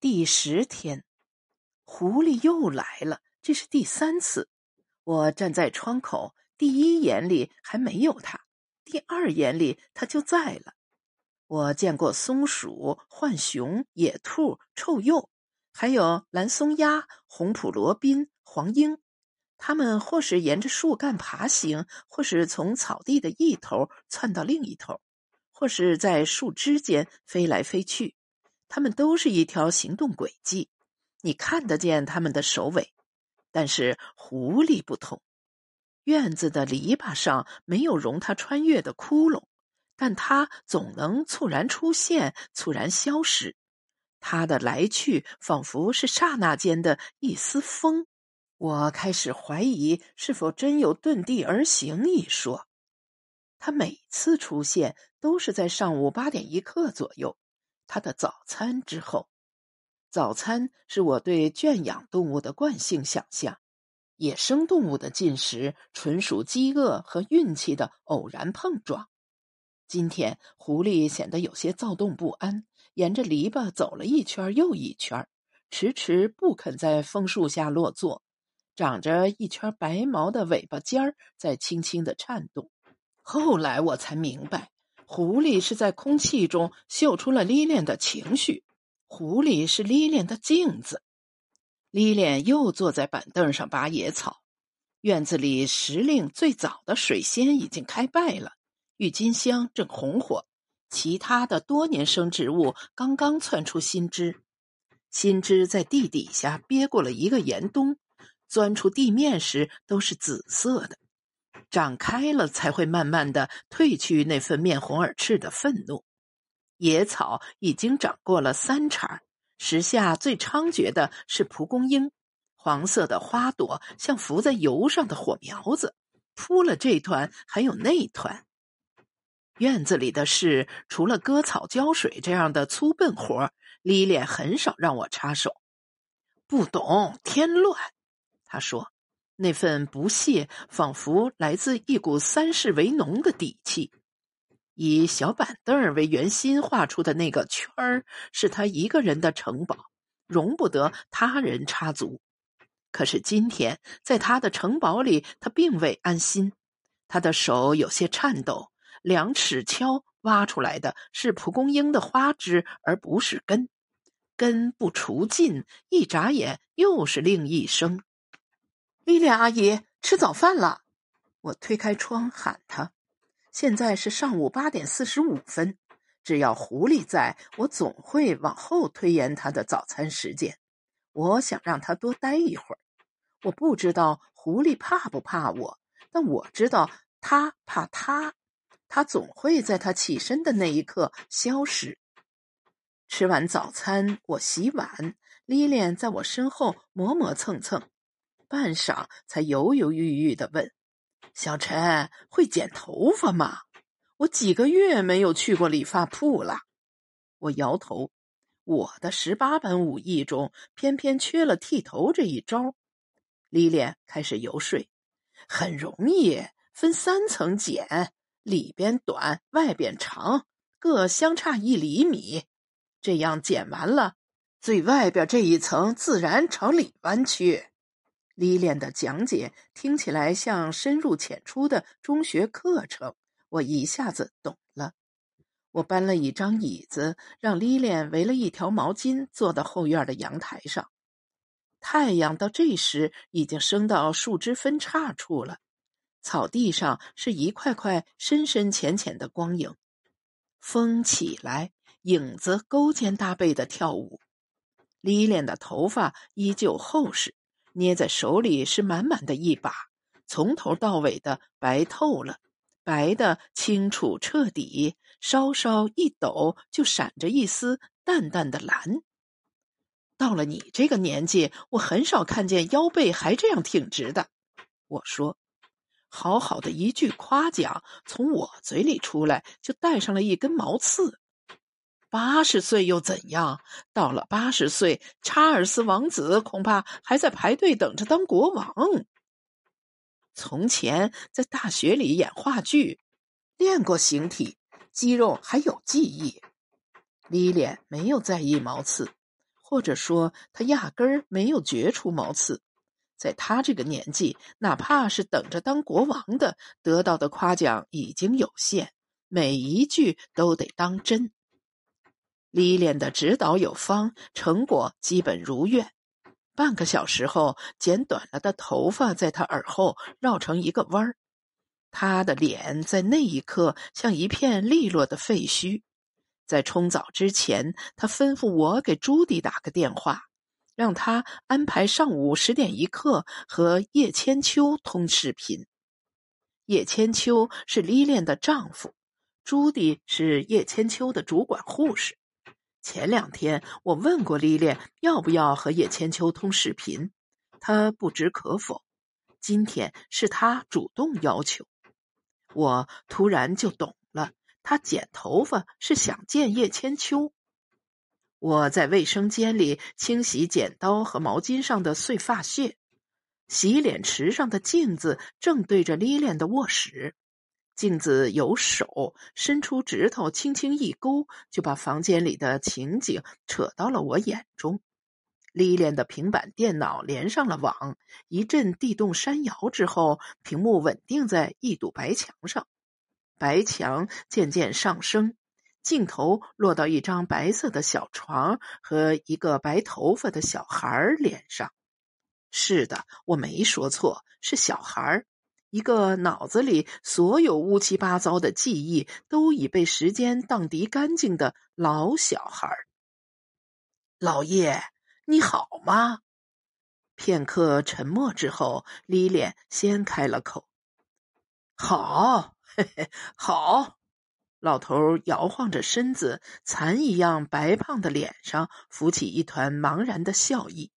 第十天，狐狸又来了，这是第三次。我站在窗口，第一眼里还没有它，第二眼里它就在了。我见过松鼠、浣熊、野兔、臭鼬，还有蓝松鸦、红普罗宾、黄莺。它们或是沿着树干爬行，或是从草地的一头窜到另一头，或是在树枝间飞来飞去。他们都是一条行动轨迹，你看得见他们的首尾。但是狐狸不同，院子的篱笆上没有容它穿越的窟窿，但它总能猝然出现，猝然消失。它的来去仿佛是刹那间的一丝风。我开始怀疑是否真有遁地而行一说。它每次出现都是在上午八点一刻左右。他的早餐之后，早餐是我对圈养动物的惯性想象。野生动物的进食纯属饥饿和运气的偶然碰撞。今天，狐狸显得有些躁动不安，沿着篱笆走了一圈又一圈，迟迟不肯在枫树下落座。长着一圈白毛的尾巴尖儿在轻轻的颤动。后来我才明白。狐狸是在空气中嗅出了莉莲的情绪，狐狸是莉莲的镜子。莉莲又坐在板凳上拔野草。院子里时令最早的水仙已经开败了，郁金香正红火，其他的多年生植物刚刚窜出新枝，新枝在地底下憋过了一个严冬，钻出地面时都是紫色的。长开了，才会慢慢的褪去那份面红耳赤的愤怒。野草已经长过了三茬，时下最猖獗的是蒲公英，黄色的花朵像浮在油上的火苗子，扑了这团还有那团。院子里的事，除了割草、浇水这样的粗笨活，莉莲很少让我插手。不懂添乱，他说。那份不屑，仿佛来自一股三世为农的底气。以小板凳为圆心画出的那个圈儿，是他一个人的城堡，容不得他人插足。可是今天，在他的城堡里，他并未安心。他的手有些颤抖，两尺锹挖出来的是蒲公英的花枝，而不是根。根不除尽，一眨眼又是另一生。莉莲阿姨吃早饭了，我推开窗喊她。现在是上午八点四十五分，只要狐狸在，我总会往后推延他的早餐时间。我想让他多待一会儿。我不知道狐狸怕不怕我，但我知道他怕他。他总会在他起身的那一刻消失。吃完早餐，我洗碗，莉莲在我身后磨磨蹭蹭。半晌，才犹犹豫豫的问：“小陈会剪头发吗？我几个月没有去过理发铺了。”我摇头，我的十八般武艺中偏偏缺了剃头这一招。李莲开始游说：“很容易，分三层剪，里边短，外边长，各相差一厘米。这样剪完了，最外边这一层自然朝里弯曲。”李莲的讲解听起来像深入浅出的中学课程，我一下子懂了。我搬了一张椅子，让李莲围了一条毛巾坐到后院的阳台上。太阳到这时已经升到树枝分叉处了，草地上是一块块深深浅浅的光影。风起来，影子勾肩搭背的跳舞。李莲的头发依旧厚实。捏在手里是满满的一把，从头到尾的白透了，白的清楚彻底，稍稍一抖就闪着一丝淡淡的蓝。到了你这个年纪，我很少看见腰背还这样挺直的。我说，好好的一句夸奖从我嘴里出来，就带上了一根毛刺。八十岁又怎样？到了八十岁，查尔斯王子恐怕还在排队等着当国王。从前在大学里演话剧，练过形体，肌肉还有记忆。莉莲没有在意毛刺，或者说他压根儿没有觉出毛刺。在他这个年纪，哪怕是等着当国王的，得到的夸奖已经有限，每一句都得当真。李莲的指导有方，成果基本如愿。半个小时后，剪短了的头发在他耳后绕成一个弯儿，他的脸在那一刻像一片利落的废墟。在冲澡之前，他吩咐我给朱迪打个电话，让他安排上午十点一刻和叶千秋通视频。叶千秋是李莲的丈夫，朱迪是叶千秋的主管护士。前两天我问过丽莲要不要和叶千秋通视频，她不知可否。今天是她主动要求，我突然就懂了，她剪头发是想见叶千秋。我在卫生间里清洗剪刀和毛巾上的碎发屑，洗脸池上的镜子正对着丽莲的卧室。镜子有手伸出指头，轻轻一勾，就把房间里的情景扯到了我眼中。丽莲的平板电脑连上了网，一阵地动山摇之后，屏幕稳定在一堵白墙上。白墙渐渐上升，镜头落到一张白色的小床和一个白头发的小孩脸上。是的，我没说错，是小孩一个脑子里所有乌七八糟的记忆都已被时间荡涤干净的老小孩老爷，你好吗？片刻沉默之后，李莲先开了口：“好，嘿嘿，好。”老头摇晃着身子，蚕一样白胖的脸上浮起一团茫然的笑意。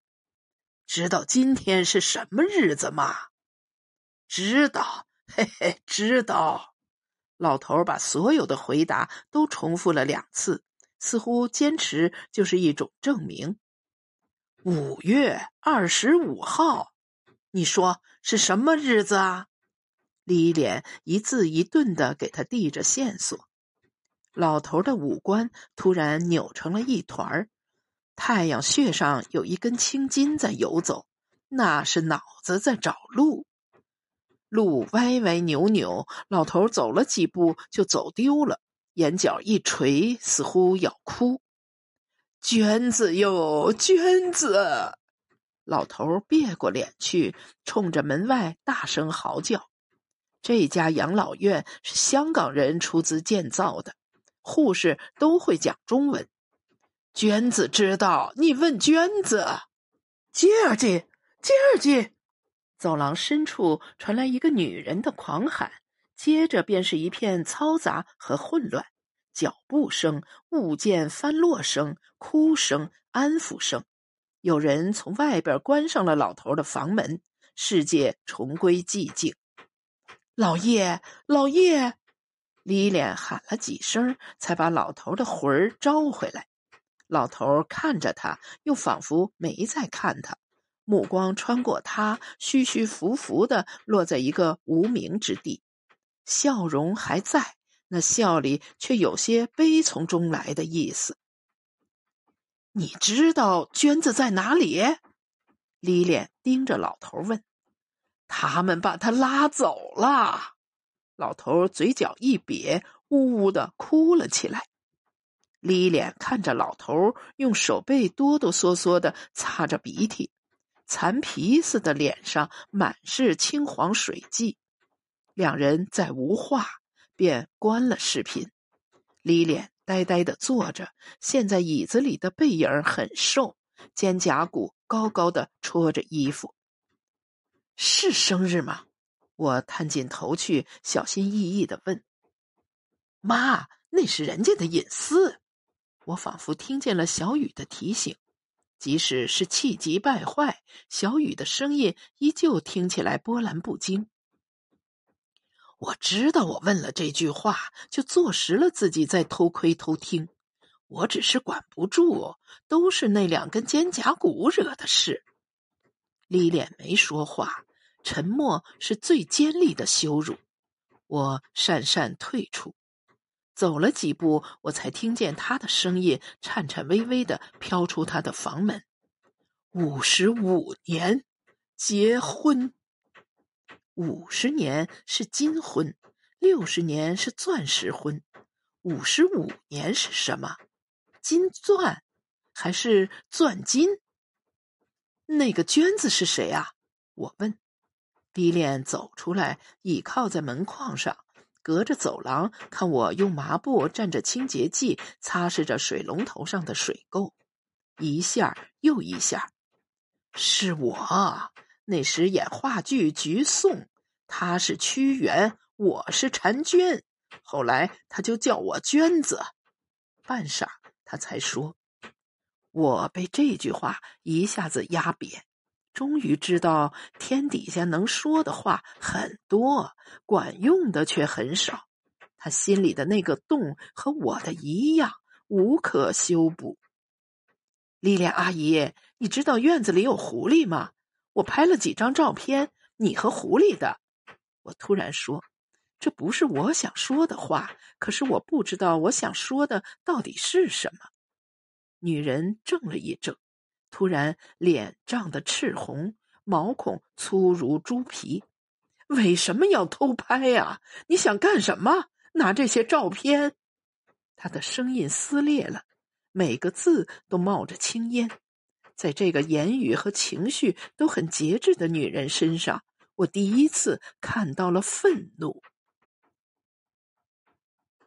知道今天是什么日子吗？知道，嘿嘿，知道。老头把所有的回答都重复了两次，似乎坚持就是一种证明。五月二十五号，你说是什么日子啊？李莲一字一顿的给他递着线索。老头的五官突然扭成了一团儿，太阳穴上有一根青筋在游走，那是脑子在找路。路歪歪扭扭，老头走了几步就走丢了，眼角一垂，似乎要哭。娟子哟，娟子！老头别过脸去，冲着门外大声嚎叫。这家养老院是香港人出资建造的，护士都会讲中文。娟子知道，你问娟子。接儿去，接儿去。走廊深处传来一个女人的狂喊，接着便是一片嘈杂和混乱，脚步声、物件翻落声、哭声、安抚声。有人从外边关上了老头的房门，世界重归寂静。老叶，老叶！李脸喊了几声，才把老头的魂儿招回来。老头看着他，又仿佛没在看他。目光穿过他，虚虚浮浮的落在一个无名之地，笑容还在，那笑里却有些悲从中来的意思。你知道娟子在哪里？李莲盯着老头问。他们把他拉走了。老头嘴角一瘪，呜呜的哭了起来。李莲看着老头，用手背哆哆嗦嗦的擦着鼻涕。残皮似的脸上满是青黄水迹，两人再无话，便关了视频。李脸呆呆的坐着，陷在椅子里的背影很瘦，肩胛骨高高的戳着衣服。是生日吗？我探进头去，小心翼翼的问：“妈，那是人家的隐私。”我仿佛听见了小雨的提醒。即使是气急败坏，小雨的声音依旧听起来波澜不惊。我知道，我问了这句话，就坐实了自己在偷窥偷听。我只是管不住，都是那两根肩胛骨惹的事。李脸没说话，沉默是最尖利的羞辱。我讪讪退出。走了几步，我才听见他的声音颤颤巍巍的飘出他的房门：“五十五年，结婚。五十年是金婚，六十年是钻石婚，五十五年是什么？金钻，还是钻金？那个娟子是谁啊？”我问。李莲走出来，倚靠在门框上。隔着走廊看我用麻布蘸着清洁剂擦拭着水龙头上的水垢，一下又一下。是我那时演话剧《菊颂》，他是屈原，我是婵娟。后来他就叫我娟子。半晌，他才说：“我被这句话一下子压扁。”终于知道天底下能说的话很多，管用的却很少。他心里的那个洞和我的一样，无可修补。丽莲阿姨，你知道院子里有狐狸吗？我拍了几张照片，你和狐狸的。我突然说，这不是我想说的话，可是我不知道我想说的到底是什么。女人怔了一怔。突然，脸涨得赤红，毛孔粗如猪皮。为什么要偷拍呀？你想干什么？拿这些照片？他的声音撕裂了，每个字都冒着青烟。在这个言语和情绪都很节制的女人身上，我第一次看到了愤怒。